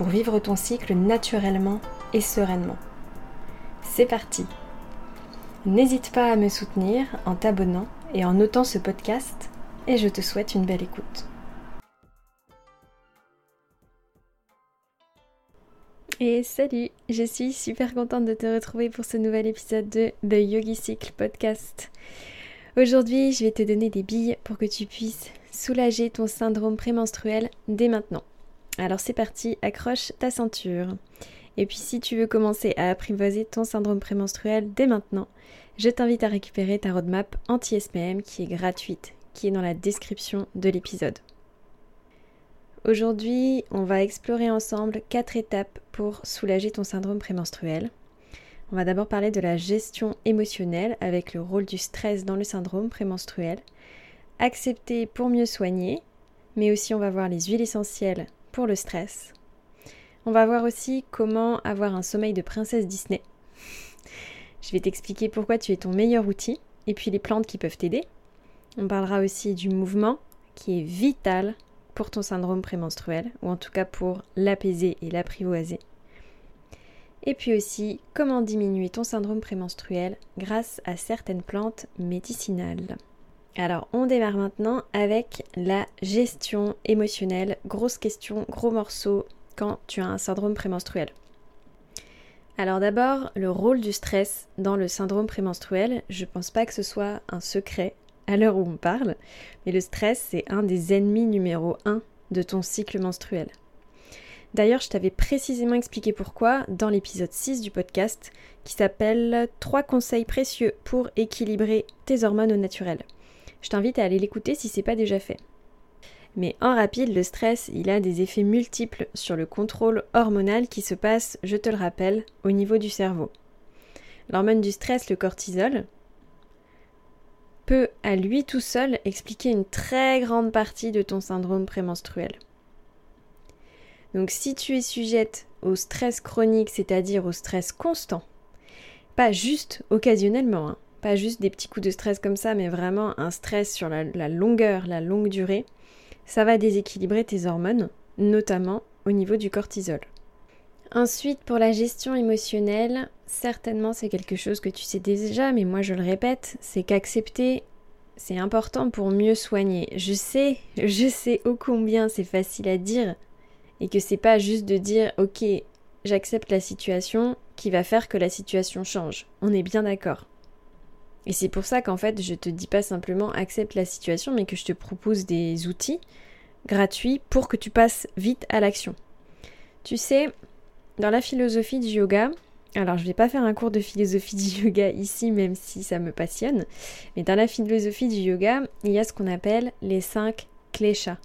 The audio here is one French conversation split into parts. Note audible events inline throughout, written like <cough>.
pour vivre ton cycle naturellement et sereinement. C'est parti N'hésite pas à me soutenir en t'abonnant et en notant ce podcast et je te souhaite une belle écoute. Et salut, je suis super contente de te retrouver pour ce nouvel épisode de The Yogi Cycle Podcast. Aujourd'hui, je vais te donner des billes pour que tu puisses soulager ton syndrome prémenstruel dès maintenant. Alors c'est parti, accroche ta ceinture. Et puis si tu veux commencer à apprivoiser ton syndrome prémenstruel dès maintenant, je t'invite à récupérer ta roadmap anti-SPM qui est gratuite, qui est dans la description de l'épisode. Aujourd'hui, on va explorer ensemble quatre étapes pour soulager ton syndrome prémenstruel. On va d'abord parler de la gestion émotionnelle avec le rôle du stress dans le syndrome prémenstruel. Accepter pour mieux soigner, mais aussi on va voir les huiles essentielles pour le stress. On va voir aussi comment avoir un sommeil de princesse Disney. Je vais t'expliquer pourquoi tu es ton meilleur outil et puis les plantes qui peuvent t'aider. On parlera aussi du mouvement qui est vital pour ton syndrome prémenstruel ou en tout cas pour l'apaiser et l'apprivoiser. Et puis aussi comment diminuer ton syndrome prémenstruel grâce à certaines plantes médicinales. Alors, on démarre maintenant avec la gestion émotionnelle. Grosse question, gros morceau quand tu as un syndrome prémenstruel. Alors d'abord, le rôle du stress dans le syndrome prémenstruel, je pense pas que ce soit un secret à l'heure où on parle, mais le stress, c'est un des ennemis numéro un de ton cycle menstruel. D'ailleurs, je t'avais précisément expliqué pourquoi dans l'épisode 6 du podcast qui s'appelle 3 conseils précieux pour équilibrer tes hormones au naturel. Je t'invite à aller l'écouter si c'est pas déjà fait. Mais en rapide, le stress, il a des effets multiples sur le contrôle hormonal qui se passe, je te le rappelle, au niveau du cerveau. L'hormone du stress, le cortisol, peut à lui tout seul expliquer une très grande partie de ton syndrome prémenstruel. Donc si tu es sujette au stress chronique, c'est-à-dire au stress constant, pas juste occasionnellement, hein, pas juste des petits coups de stress comme ça, mais vraiment un stress sur la, longueur, la longue durée, ça va déséquilibrer tes hormones, notamment au niveau du cortisol. Ensuite, pour la gestion émotionnelle, certainement c'est quelque chose que tu sais déjà, mais moi je le répète, c'est qu'accepter, c'est important pour mieux soigner. Je sais, <laughs> je sais ô combien c'est facile à dire, et que c'est pas juste de dire ok, j'accepte la situation qui va faire que la situation change. On est bien d'accord. Et c'est pour ça qu'en fait, je te dis pas simplement accepte la situation, mais que je te propose des outils gratuits pour que tu passes vite à l'action. Tu sais, dans la philosophie du yoga, alors je vais pas faire un cours de philosophie du yoga ici, même si ça me passionne, mais dans la philosophie du yoga, il y a ce qu'on appelle les cinq kleshas.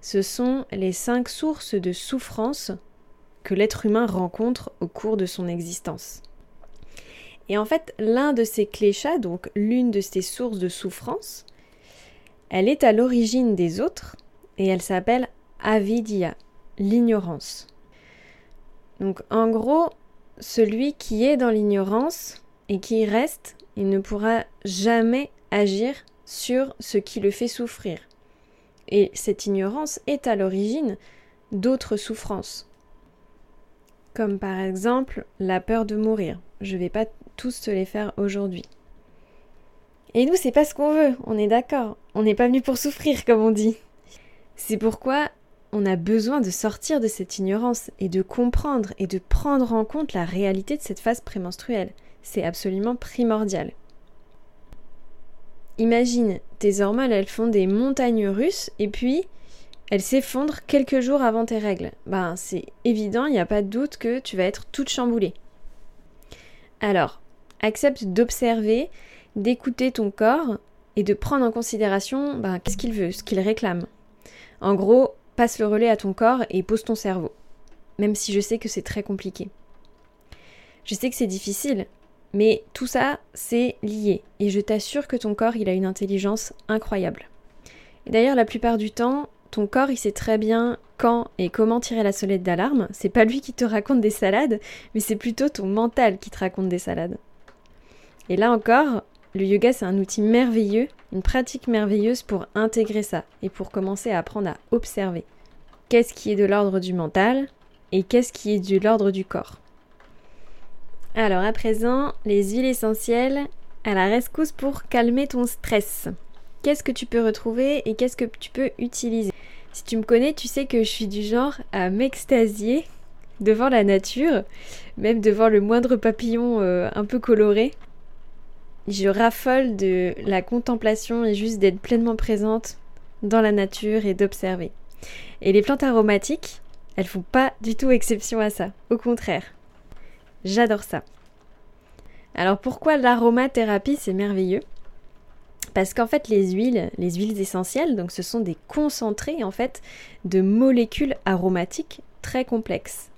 Ce sont les cinq sources de souffrance que l'être humain rencontre au cours de son existence. Et en fait, l'un de ces cléchats, donc l'une de ces sources de souffrance, elle est à l'origine des autres et elle s'appelle avidya, l'ignorance. Donc en gros, celui qui est dans l'ignorance et qui reste, il ne pourra jamais agir sur ce qui le fait souffrir. Et cette ignorance est à l'origine d'autres souffrances, comme par exemple la peur de mourir. Je vais pas tous se les faire aujourd'hui. Et nous, c'est pas ce qu'on veut, on est d'accord. On n'est pas venu pour souffrir, comme on dit. C'est pourquoi on a besoin de sortir de cette ignorance et de comprendre et de prendre en compte la réalité de cette phase prémenstruelle. C'est absolument primordial. Imagine, tes hormones, elles font des montagnes russes et puis elles s'effondrent quelques jours avant tes règles. Ben, c'est évident, il n'y a pas de doute que tu vas être toute chamboulée. Alors, accepte d'observer, d'écouter ton corps et de prendre en considération ben, qu'est-ce qu'il veut, ce qu'il réclame. En gros, passe le relais à ton corps et pose ton cerveau. même si je sais que c'est très compliqué. Je sais que c'est difficile, mais tout ça, c'est lié. Et je t'assure que ton corps, il a une intelligence incroyable. D'ailleurs, la plupart du temps, ton corps, il sait très bien quand et comment tirer la sonnette d'alarme. C'est pas lui qui te raconte des salades, mais c'est plutôt ton mental qui te raconte des salades. Et là encore, le yoga, c'est un outil merveilleux, une pratique merveilleuse pour intégrer ça et pour commencer à apprendre à observer. Qu'est-ce qui est de l'ordre du mental et qu'est-ce qui est de l'ordre du corps. Alors à présent, les huiles essentielles à la rescousse pour calmer ton stress. Qu'est-ce que tu peux retrouver et qu'est-ce que tu peux utiliser? Si tu me connais, tu sais que je suis du genre à m'extasier devant la nature, même devant le moindre papillon euh, un peu coloré. Je raffole de la contemplation et juste d'être pleinement présente dans la nature et d'observer. Et les plantes aromatiques, elles font pas du tout exception à ça. Au contraire. J'adore ça. Alors pourquoi l'aromathérapie c'est merveilleux? Parce qu'en fait les huiles, les huiles essentielles, donc ce sont des concentrés en fait de molécules aromatiques très complexes.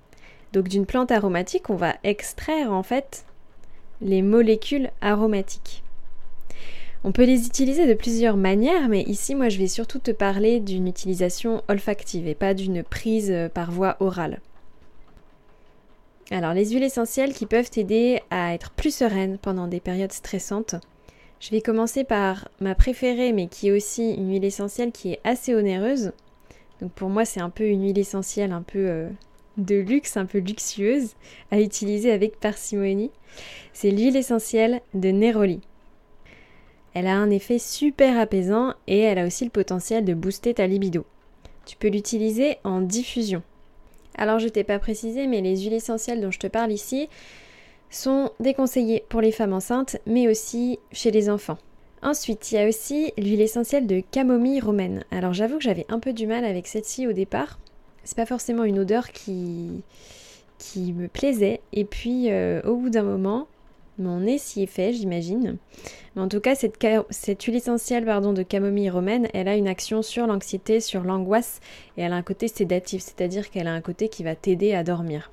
Donc d'une plante aromatique, on va extraire en fait les molécules aromatiques. On peut les utiliser de plusieurs manières, mais ici moi je vais surtout te parler d'une utilisation olfactive et pas d'une prise par voie orale. Alors les huiles essentielles qui peuvent t'aider à être plus sereine pendant des périodes stressantes. Je vais commencer par ma préférée, mais qui est aussi une huile essentielle qui est assez onéreuse. Donc pour moi, c'est un peu une huile essentielle un peu euh, de luxe, un peu luxueuse, à utiliser avec parcimonie. C'est l'huile essentielle de Neroli. Elle a un effet super apaisant et elle a aussi le potentiel de booster ta libido. Tu peux l'utiliser en diffusion. Alors je t'ai pas précisé, mais les huiles essentielles dont je te parle ici, sont déconseillés pour les femmes enceintes, mais aussi chez les enfants. Ensuite, il y a aussi l'huile essentielle de camomille romaine. Alors j'avoue que j'avais un peu du mal avec celle-ci au départ. C'est pas forcément une odeur qui, qui me plaisait. Et puis euh, au bout d'un moment, mon nez s'y est fait, j'imagine. Mais en tout cas, cette, cette huile essentielle pardon, de camomille romaine, elle a une action sur l'anxiété, sur l'angoisse, et elle a un côté sédatif, c'est-à-dire qu'elle a un côté qui va t'aider à dormir.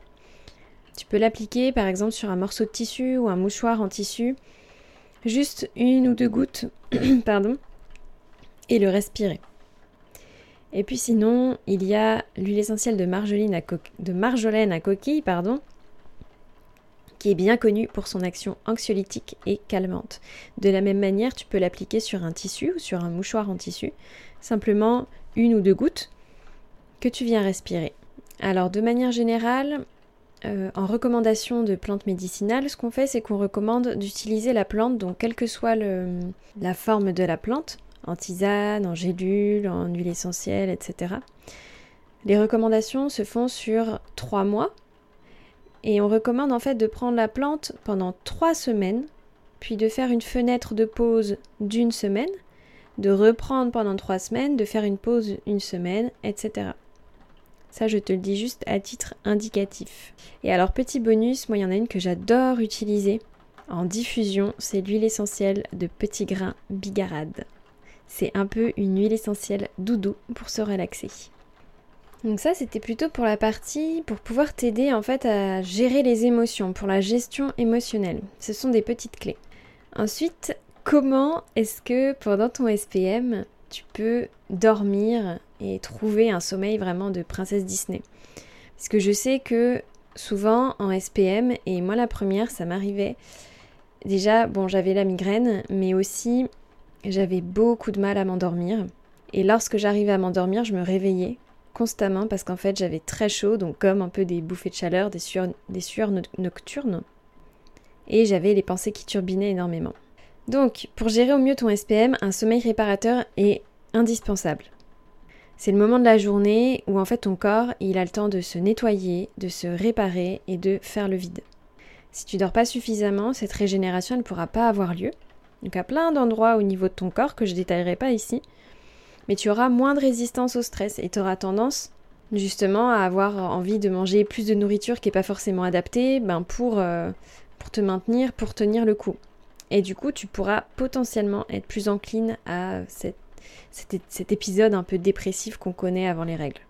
Tu peux l'appliquer par exemple sur un morceau de tissu ou un mouchoir en tissu, juste une ou deux gouttes, <clears throat> pardon, et le respirer. Et puis sinon, il y a l'huile essentielle de, marjolaine à, coquille, pardon, qui est bien connue pour son action anxiolytique et calmante. De la même manière, tu peux l'appliquer sur un tissu ou sur un mouchoir en tissu, simplement une ou deux gouttes que tu viens respirer. Alors de manière générale, euh, en recommandation de plantes médicinales, ce qu'on fait, c'est qu'on recommande d'utiliser la plante, donc quelle que soit la forme de la plante, en tisane, en gélule, en huile essentielle, etc. Les recommandations se font sur trois mois et on recommande en fait de prendre la plante pendant trois semaines, puis de faire une fenêtre de pause d'une semaine, de reprendre pendant trois semaines, de faire une pause une semaine, etc. Ça, je te le dis juste à titre indicatif. Et alors, petit bonus, moi, il y en a une que j'adore utiliser en diffusion, c'est l'huile essentielle de petits grains bigarade. C'est un peu une huile essentielle doudou pour se relaxer. Donc ça, c'était plutôt pour la partie pour pouvoir t'aider en fait à gérer les émotions, pour la gestion émotionnelle. Ce sont des petites clés. Ensuite, comment est-ce que pendant ton SPM, tu peux dormir et trouver un sommeil vraiment de princesse Disney. Parce que je sais que souvent en SPM, et moi la première, ça m'arrivait. Déjà, bon, j'avais la migraine, mais aussi j'avais beaucoup de mal à m'endormir. Et lorsque j'arrivais à m'endormir, je me réveillais constamment parce qu'en fait j'avais très chaud, donc comme un peu des bouffées de chaleur, des sueurs, des sueurs nocturnes. Et j'avais les pensées qui turbinaient énormément. Donc, pour gérer au mieux ton SPM, un sommeil réparateur est indispensable. C'est le moment de la journée où en fait ton corps, il a le temps de se nettoyer, de se réparer et de faire le vide. Si tu dors pas suffisamment, cette régénération ne pourra pas avoir lieu. Donc à plein d'endroits au niveau de ton corps que je détaillerai pas ici, mais tu auras moins de résistance au stress et tu auras tendance justement à avoir envie de manger plus de nourriture qui n'est pas forcément adaptée ben pour, euh, pour te maintenir, pour tenir le coup. Et du coup, tu pourras potentiellement être plus encline à cet, épisode un peu dépressif qu'on connaît avant les règles.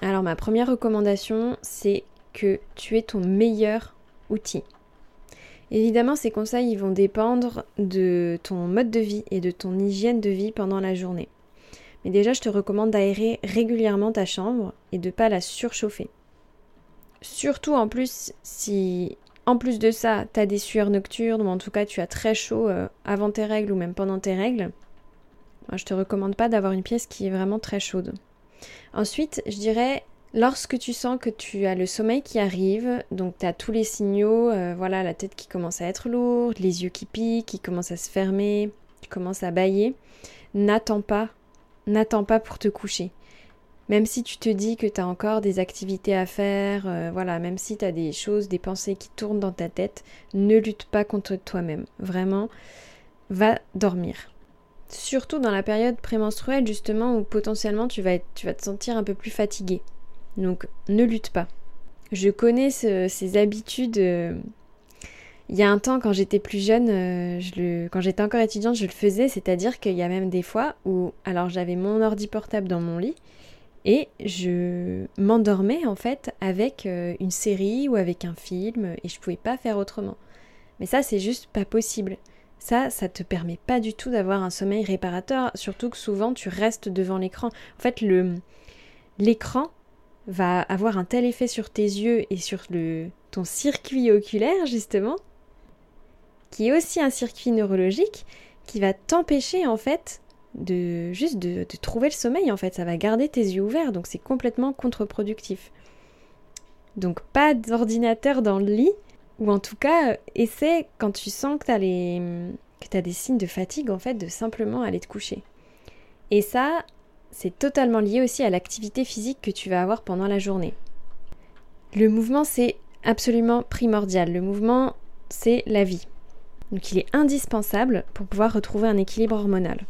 Alors ma première recommandation, c'est que tu es ton meilleur outil. Évidemment, ces conseils ils vont dépendre de ton mode de vie et de ton hygiène de vie pendant la journée. Mais déjà, je te recommande d'aérer régulièrement ta chambre et de ne pas la surchauffer. Surtout en plus, si en plus de ça, tu as des sueurs nocturnes ou en tout cas tu as très chaud euh, avant tes règles ou même pendant tes règles, moi, je te recommande pas d'avoir une pièce qui est vraiment très chaude. Ensuite, je dirais Lorsque tu sens que tu as le sommeil qui arrive, donc tu as tous les signaux, euh, voilà, la tête qui commence à être lourde, les yeux qui piquent, qui commencent à se fermer, qui commencent à bailler, n'attends pas, n'attends pas pour te coucher. Même si tu te dis que tu as encore des activités à faire, euh, voilà, même si tu as des choses, des pensées qui tournent dans ta tête, ne lutte pas contre toi-même. Vraiment, va dormir. Surtout dans la période prémenstruelle, justement, où potentiellement tu vas, tu vas te sentir un peu plus fatigué. Donc ne lutte pas. Je connais ces habitudes. Euh, il y a un temps, quand j'étais plus jeune, euh, quand j'étais encore étudiante, je le faisais. C'est-à-dire qu'il y a même des fois où, alors j'avais mon ordi portable dans mon lit et je m'endormais en fait avec euh, une série ou avec un film et je pouvais pas faire autrement. Mais ça, c'est juste pas possible. Ça, ça te permet pas du tout d'avoir un sommeil réparateur, surtout que souvent tu restes devant l'écran. En fait, l'écran va avoir un tel effet sur tes yeux et sur le, ton circuit oculaire, justement, qui est aussi un circuit neurologique, qui va t'empêcher, en fait, de juste de, trouver le sommeil, en fait. Ça va garder tes yeux ouverts, donc c'est complètement contre-productif. Donc pas d'ordinateur dans le lit, ou en tout cas, essaie, quand tu sens que tu as, que as des signes de fatigue, en fait, de simplement aller te coucher. Et ça, c'est totalement lié aussi à l'activité physique que tu vas avoir pendant la journée. Le mouvement, c'est absolument primordial. Le mouvement, c'est la vie. Donc il est indispensable pour pouvoir retrouver un équilibre hormonal.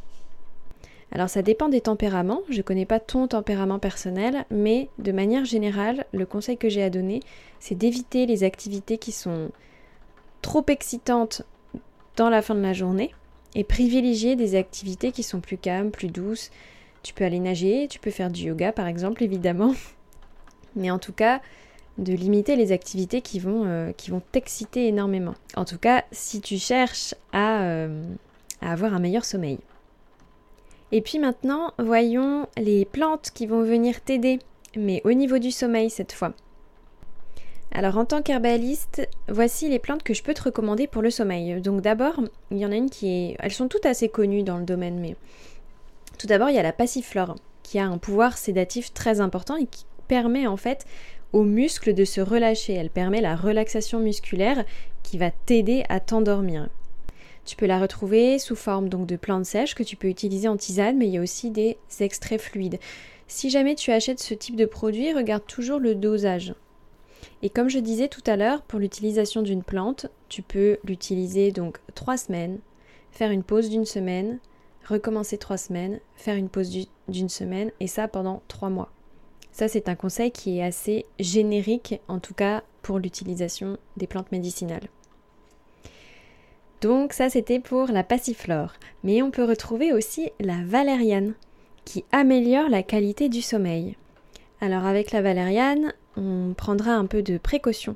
Alors ça dépend des tempéraments, je ne connais pas ton tempérament personnel, mais de manière générale, le conseil que j'ai à donner, c'est d'éviter les activités qui sont trop excitantes dans la fin de la journée et privilégier des activités qui sont plus calmes, plus douces, tu peux aller nager, tu peux faire du yoga par exemple, <laughs> évidemment. Mais en tout cas, de limiter les activités qui vont, euh, qui vont t'exciter énormément. En tout cas, si tu cherches à, euh, à avoir un meilleur sommeil. Et puis maintenant, voyons les plantes qui vont venir t'aider, mais au niveau du sommeil cette fois. Alors en tant qu'herbaliste, voici les plantes que je peux te recommander pour le sommeil. Donc d'abord, il y en a une qui est... Elles sont toutes assez connues dans le domaine, mais tout d'abord, il y a la passiflore, qui a un pouvoir sédatif très important et qui permet en fait aux muscles de se relâcher. Elle permet la relaxation musculaire qui va t'aider à t'endormir. Tu peux la retrouver sous forme donc de plantes sèches que tu peux utiliser en tisane, mais il y a aussi des extraits fluides. Si jamais tu achètes ce type de produit, regarde toujours le dosage. Et comme je disais tout à l'heure, pour l'utilisation d'une plante, tu peux l'utiliser donc trois semaines, faire une pause d'une semaine, recommencer trois semaines, faire une pause d'une semaine et ça pendant trois mois. Ça, c'est un conseil qui est assez générique, en tout cas pour l'utilisation des plantes médicinales. Donc ça, c'était pour la passiflore. Mais on peut retrouver aussi la valériane, qui améliore la qualité du sommeil. Alors avec la valériane, on prendra un peu de précaution.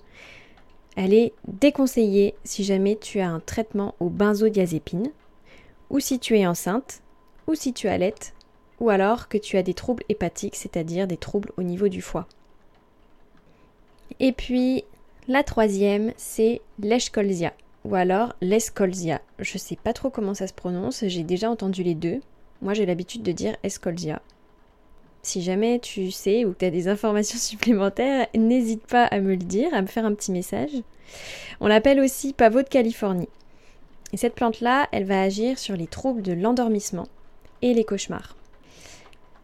Elle est déconseillée si jamais tu as un traitement au benzodiazépine, ou si tu es enceinte, ou si tu allaites, ou alors que tu as des troubles hépatiques, c'est-à-dire des troubles au niveau du foie. Et puis, la troisième, c'est l'Eschkolzia, ou alors l'escolzia. Je ne sais pas trop comment ça se prononce, j'ai déjà entendu les deux. Moi, j'ai l'habitude de dire escolzia. Si jamais tu sais ou que tu as des informations <laughs> supplémentaires, n'hésite pas à me le dire, à me faire un petit message. On l'appelle aussi pavot de Californie. Et cette plante-là, elle va agir sur les troubles de l'endormissement et les cauchemars.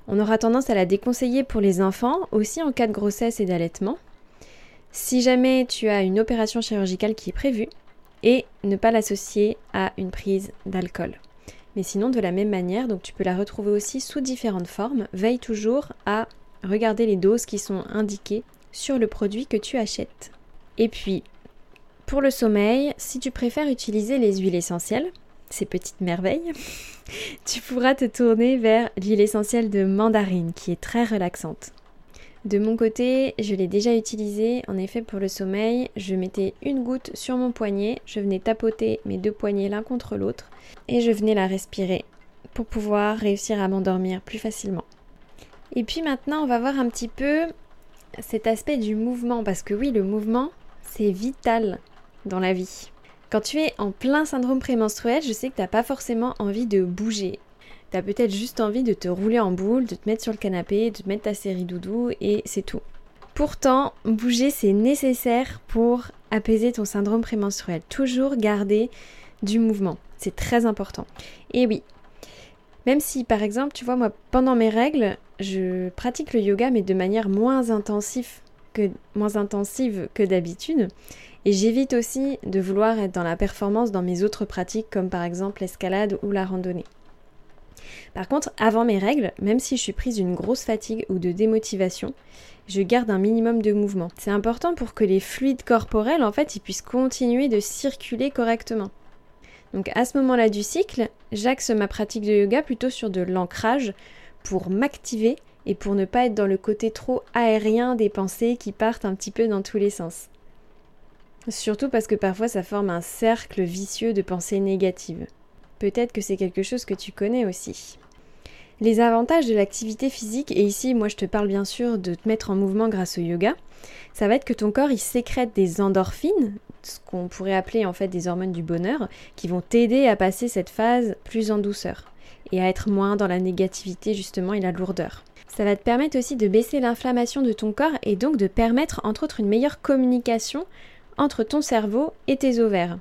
On aura tendance à la déconseiller pour les enfants, aussi en cas de grossesse et d'allaitement. Si jamais tu as une opération chirurgicale qui est prévue, et ne pas l'associer à une prise d'alcool. Mais sinon, de la même manière, donc tu peux la retrouver aussi sous différentes formes. Veille toujours à regarder les doses qui sont indiquées sur le produit que tu achètes. Et puis, pour le sommeil, si tu préfères utiliser les huiles essentielles, ces petites merveilles, <laughs> tu pourras te tourner vers l'huile essentielle de mandarine qui est très relaxante. De mon côté, je l'ai déjà utilisé. En effet, pour le sommeil, je mettais une goutte sur mon poignet, je venais tapoter mes deux poignets l'un contre l'autre et je venais la respirer pour pouvoir réussir à m'endormir plus facilement. Et puis maintenant, on va voir un petit peu cet aspect du mouvement, parce que oui, le mouvement, c'est vital dans la vie. Quand tu es en plein syndrome prémenstruel, je sais que tu n'as pas forcément envie de bouger. Tu as peut-être juste envie de te rouler en boule, de te mettre sur le canapé, de te mettre ta série doudou et c'est tout. Pourtant, bouger, c'est nécessaire pour apaiser ton syndrome prémenstruel. Toujours garder du mouvement. C'est très important. Et oui, même si par exemple, tu vois, moi, pendant mes règles, je pratique le yoga, mais de manière moins intensive que, moins intensive que d'habitude. Et j'évite aussi de vouloir être dans la performance dans mes autres pratiques, comme par exemple l'escalade ou la randonnée. Par contre, avant mes règles, même si je suis prise d'une grosse fatigue ou de démotivation, je garde un minimum de mouvement. C'est important pour que les fluides corporels, en fait, puissent continuer de circuler correctement. Donc à ce moment-là du cycle, j'axe ma pratique de yoga plutôt sur de l'ancrage pour m'activer et pour ne pas être dans le côté trop aérien des pensées qui partent un petit peu dans tous les sens. Surtout parce que parfois ça forme un cercle vicieux de pensées négatives. Peut-être que c'est quelque chose que tu connais aussi. Les avantages de l'activité physique, et ici moi je te parle bien sûr de te mettre en mouvement grâce au yoga, ça va être que ton corps il sécrète des endorphines, ce qu'on pourrait appeler en fait des hormones du bonheur, qui vont t'aider à passer cette phase plus en douceur et à être moins dans la négativité justement et la lourdeur. Ça va te permettre aussi de baisser l'inflammation de ton corps et donc de permettre entre autres une meilleure communication entre ton cerveau et tes ovaires.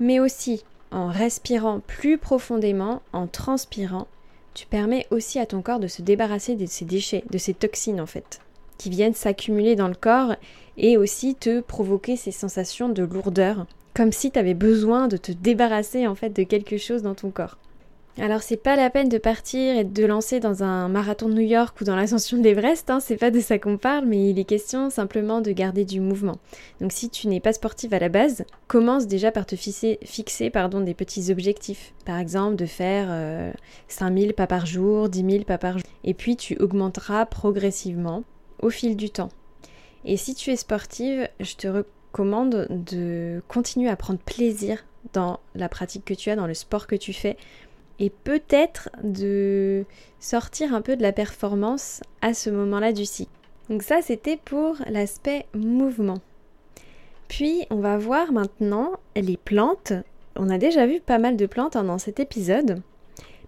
Mais aussi en respirant plus profondément, en transpirant, tu permets aussi à ton corps de se débarrasser de ces déchets, de ces toxines en fait, qui viennent s'accumuler dans le corps et aussi te provoquer ces sensations de lourdeur, comme si tu avais besoin de te débarrasser en fait de quelque chose dans ton corps. Alors c'est pas la peine de partir et de lancer dans un marathon de New York ou dans l'ascension de l'Everest, hein, c'est pas de ça qu'on parle, mais il est question simplement de garder du mouvement. Donc si tu n'es pas sportive à la base, commence déjà par te fixer, des petits objectifs. Par exemple de faire 5000 euh, pas par jour, 10 000 pas par jour. Et puis tu augmenteras progressivement au fil du temps. Et si tu es sportive, je te recommande de continuer à prendre plaisir dans la pratique que tu as, dans le sport que tu fais et peut-être de sortir un peu de la performance à ce moment-là du cycle. Donc ça, c'était pour l'aspect mouvement. Puis, on va voir maintenant les plantes. On a déjà vu pas mal de plantes hein, dans cet épisode,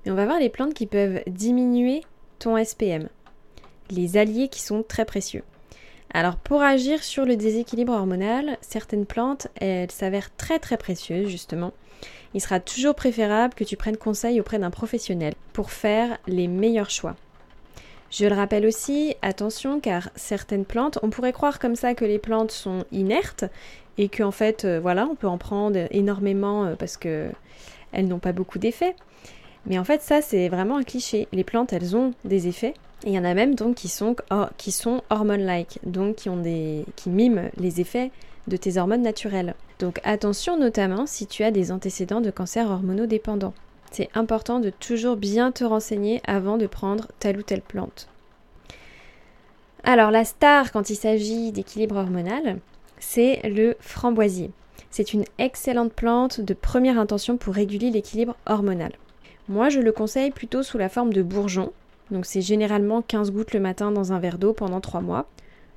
mais on va voir les plantes qui peuvent diminuer ton SPM, les alliés qui sont très précieux. Alors pour agir sur le déséquilibre hormonal, certaines plantes, elles s'avèrent très très précieuses justement il sera toujours préférable que tu prennes conseil auprès d'un professionnel pour faire les meilleurs choix. Je le rappelle aussi, attention car certaines plantes, on pourrait croire comme ça que les plantes sont inertes et qu'en fait, euh, voilà, on peut en prendre énormément euh, parce que elles n'ont pas beaucoup d'effets. Mais en fait, ça, c'est vraiment un cliché. Les plantes, elles ont des effets. Et il y en a même donc qui sont, oh, qui sont hormone-like, donc qui, miment les effets de tes hormones naturelles. Donc attention notamment si tu as des antécédents de cancer hormonodépendant. C'est important de toujours bien te renseigner avant de prendre telle ou telle plante. Alors la star quand il s'agit d'équilibre hormonal, c'est le framboisier. C'est une excellente plante de première intention pour réguler l'équilibre hormonal. Moi, je le conseille plutôt sous la forme de bourgeon. Donc c'est généralement 15 gouttes le matin dans un verre d'eau pendant 3 mois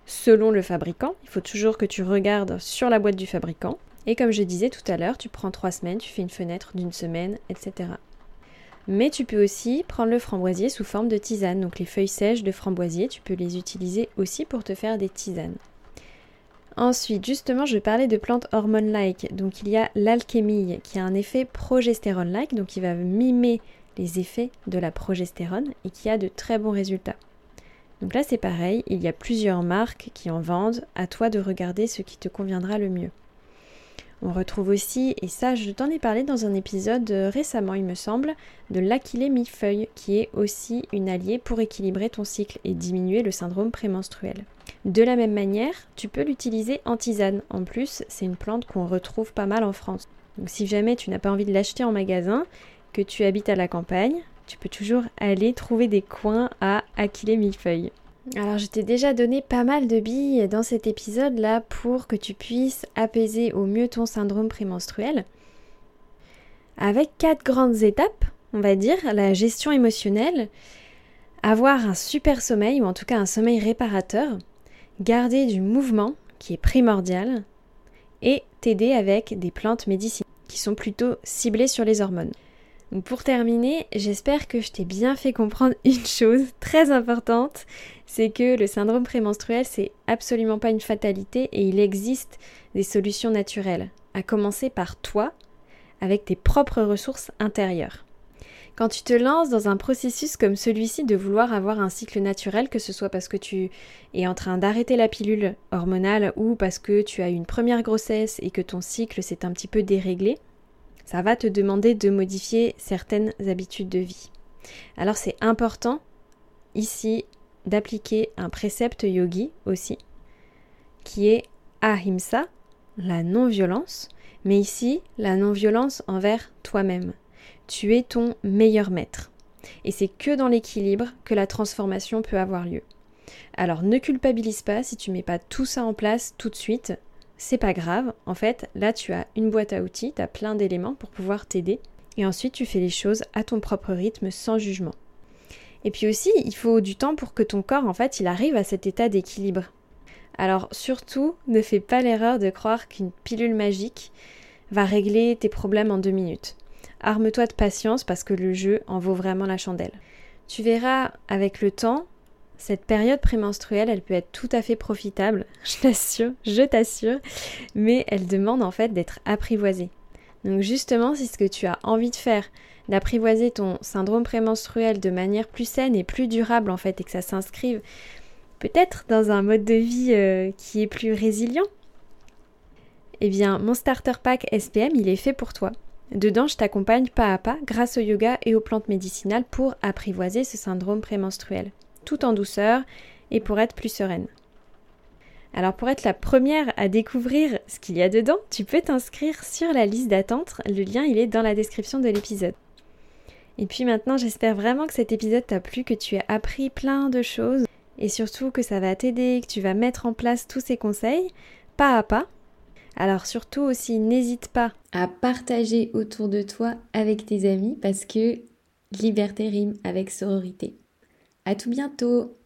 selon le fabricant. Il faut toujours que tu regardes sur la boîte du fabricant. Et comme je disais tout à l'heure, tu prends trois semaines, tu fais une fenêtre d'une semaine, etc. Mais tu peux aussi prendre le framboisier sous forme de tisane. Donc les feuilles sèches de framboisier, tu peux les utiliser aussi pour te faire des tisanes. Ensuite, justement, je parlais de plantes hormone-like. Donc il y a l'alchémille qui a un effet progestérone-like, donc qui va mimer les effets de la progestérone et qui a de très bons résultats. Donc là c'est pareil, il y a plusieurs marques qui en vendent, à toi de regarder ce qui te conviendra le mieux. On retrouve aussi, et ça je t'en ai parlé dans un épisode récemment il me semble, de l'aquilée millefeuille qui est aussi une alliée pour équilibrer ton cycle et diminuer le syndrome prémenstruel. De la même manière, tu peux l'utiliser en tisane. En plus, c'est une plante qu'on retrouve pas mal en France. Donc si jamais tu n'as pas envie de l'acheter en magasin, que tu habites à la campagne, tu peux toujours aller trouver des coins à Aquilée millefeuille. Alors je t'ai déjà donné pas mal de billes dans cet épisode là pour que tu puisses apaiser au mieux ton syndrome prémenstruel. Avec quatre grandes étapes, on va dire, la gestion émotionnelle, avoir un super sommeil ou en tout cas un sommeil réparateur, garder du mouvement qui est primordial et t'aider avec des plantes médicinales qui sont plutôt ciblées sur les hormones. Pour terminer, j'espère que je t'ai bien fait comprendre <laughs> une chose très importante, c'est que le syndrome prémenstruel, c'est absolument pas une fatalité et il existe des solutions naturelles, à commencer par toi, avec tes propres ressources intérieures. Quand tu te lances dans un processus comme celui-ci de vouloir avoir un cycle naturel, que ce soit parce que tu es en train d'arrêter la pilule hormonale ou parce que tu as eu une première grossesse et que ton cycle s'est un petit peu déréglé, ça va te demander de modifier certaines habitudes de vie. Alors c'est important ici d'appliquer un précepte yogi aussi, qui est ahimsa, la non-violence, mais ici la non-violence envers toi-même. Tu es ton meilleur maître. Et c'est que dans l'équilibre que la transformation peut avoir lieu. Alors ne culpabilise pas si tu mets pas tout ça en place tout de suite c'est pas grave. En fait, là, tu as une boîte à outils, tu as plein d'éléments pour pouvoir t'aider. Et ensuite, tu fais les choses à ton propre rythme, sans jugement. Et puis aussi, il faut du temps pour que ton corps, en fait, il arrive à cet état d'équilibre. Alors surtout, ne fais pas l'erreur de croire qu'une pilule magique va régler tes problèmes en deux minutes. Arme-toi de patience parce que le jeu en vaut vraiment la chandelle. Tu verras avec le temps, cette période prémenstruelle, elle peut être tout à fait profitable, <laughs> je t'assure, je t'assure, mais elle demande en fait d'être apprivoisée. Donc justement, si ce que tu as envie de faire, d'apprivoiser ton syndrome prémenstruel de manière plus saine et plus durable en fait, et que ça s'inscrive peut-être dans un mode de vie euh, qui est plus résilient, eh bien mon starter pack SPM, il est fait pour toi. Dedans, je t'accompagne pas à pas grâce au yoga et aux plantes médicinales pour apprivoiser ce syndrome prémenstruel tout en douceur et pour être plus sereine. Alors pour être la première à découvrir ce qu'il y a dedans, tu peux t'inscrire sur la liste d'attente. Le lien il est dans la description de l'épisode. Et puis maintenant j'espère vraiment que cet épisode t'a plu, que tu as appris plein de choses et surtout que ça va t'aider, que tu vas mettre en place tous ces conseils pas à pas. Alors surtout aussi n'hésite pas à partager autour de toi avec tes amis parce que liberté rime avec sororité. À tout bientôt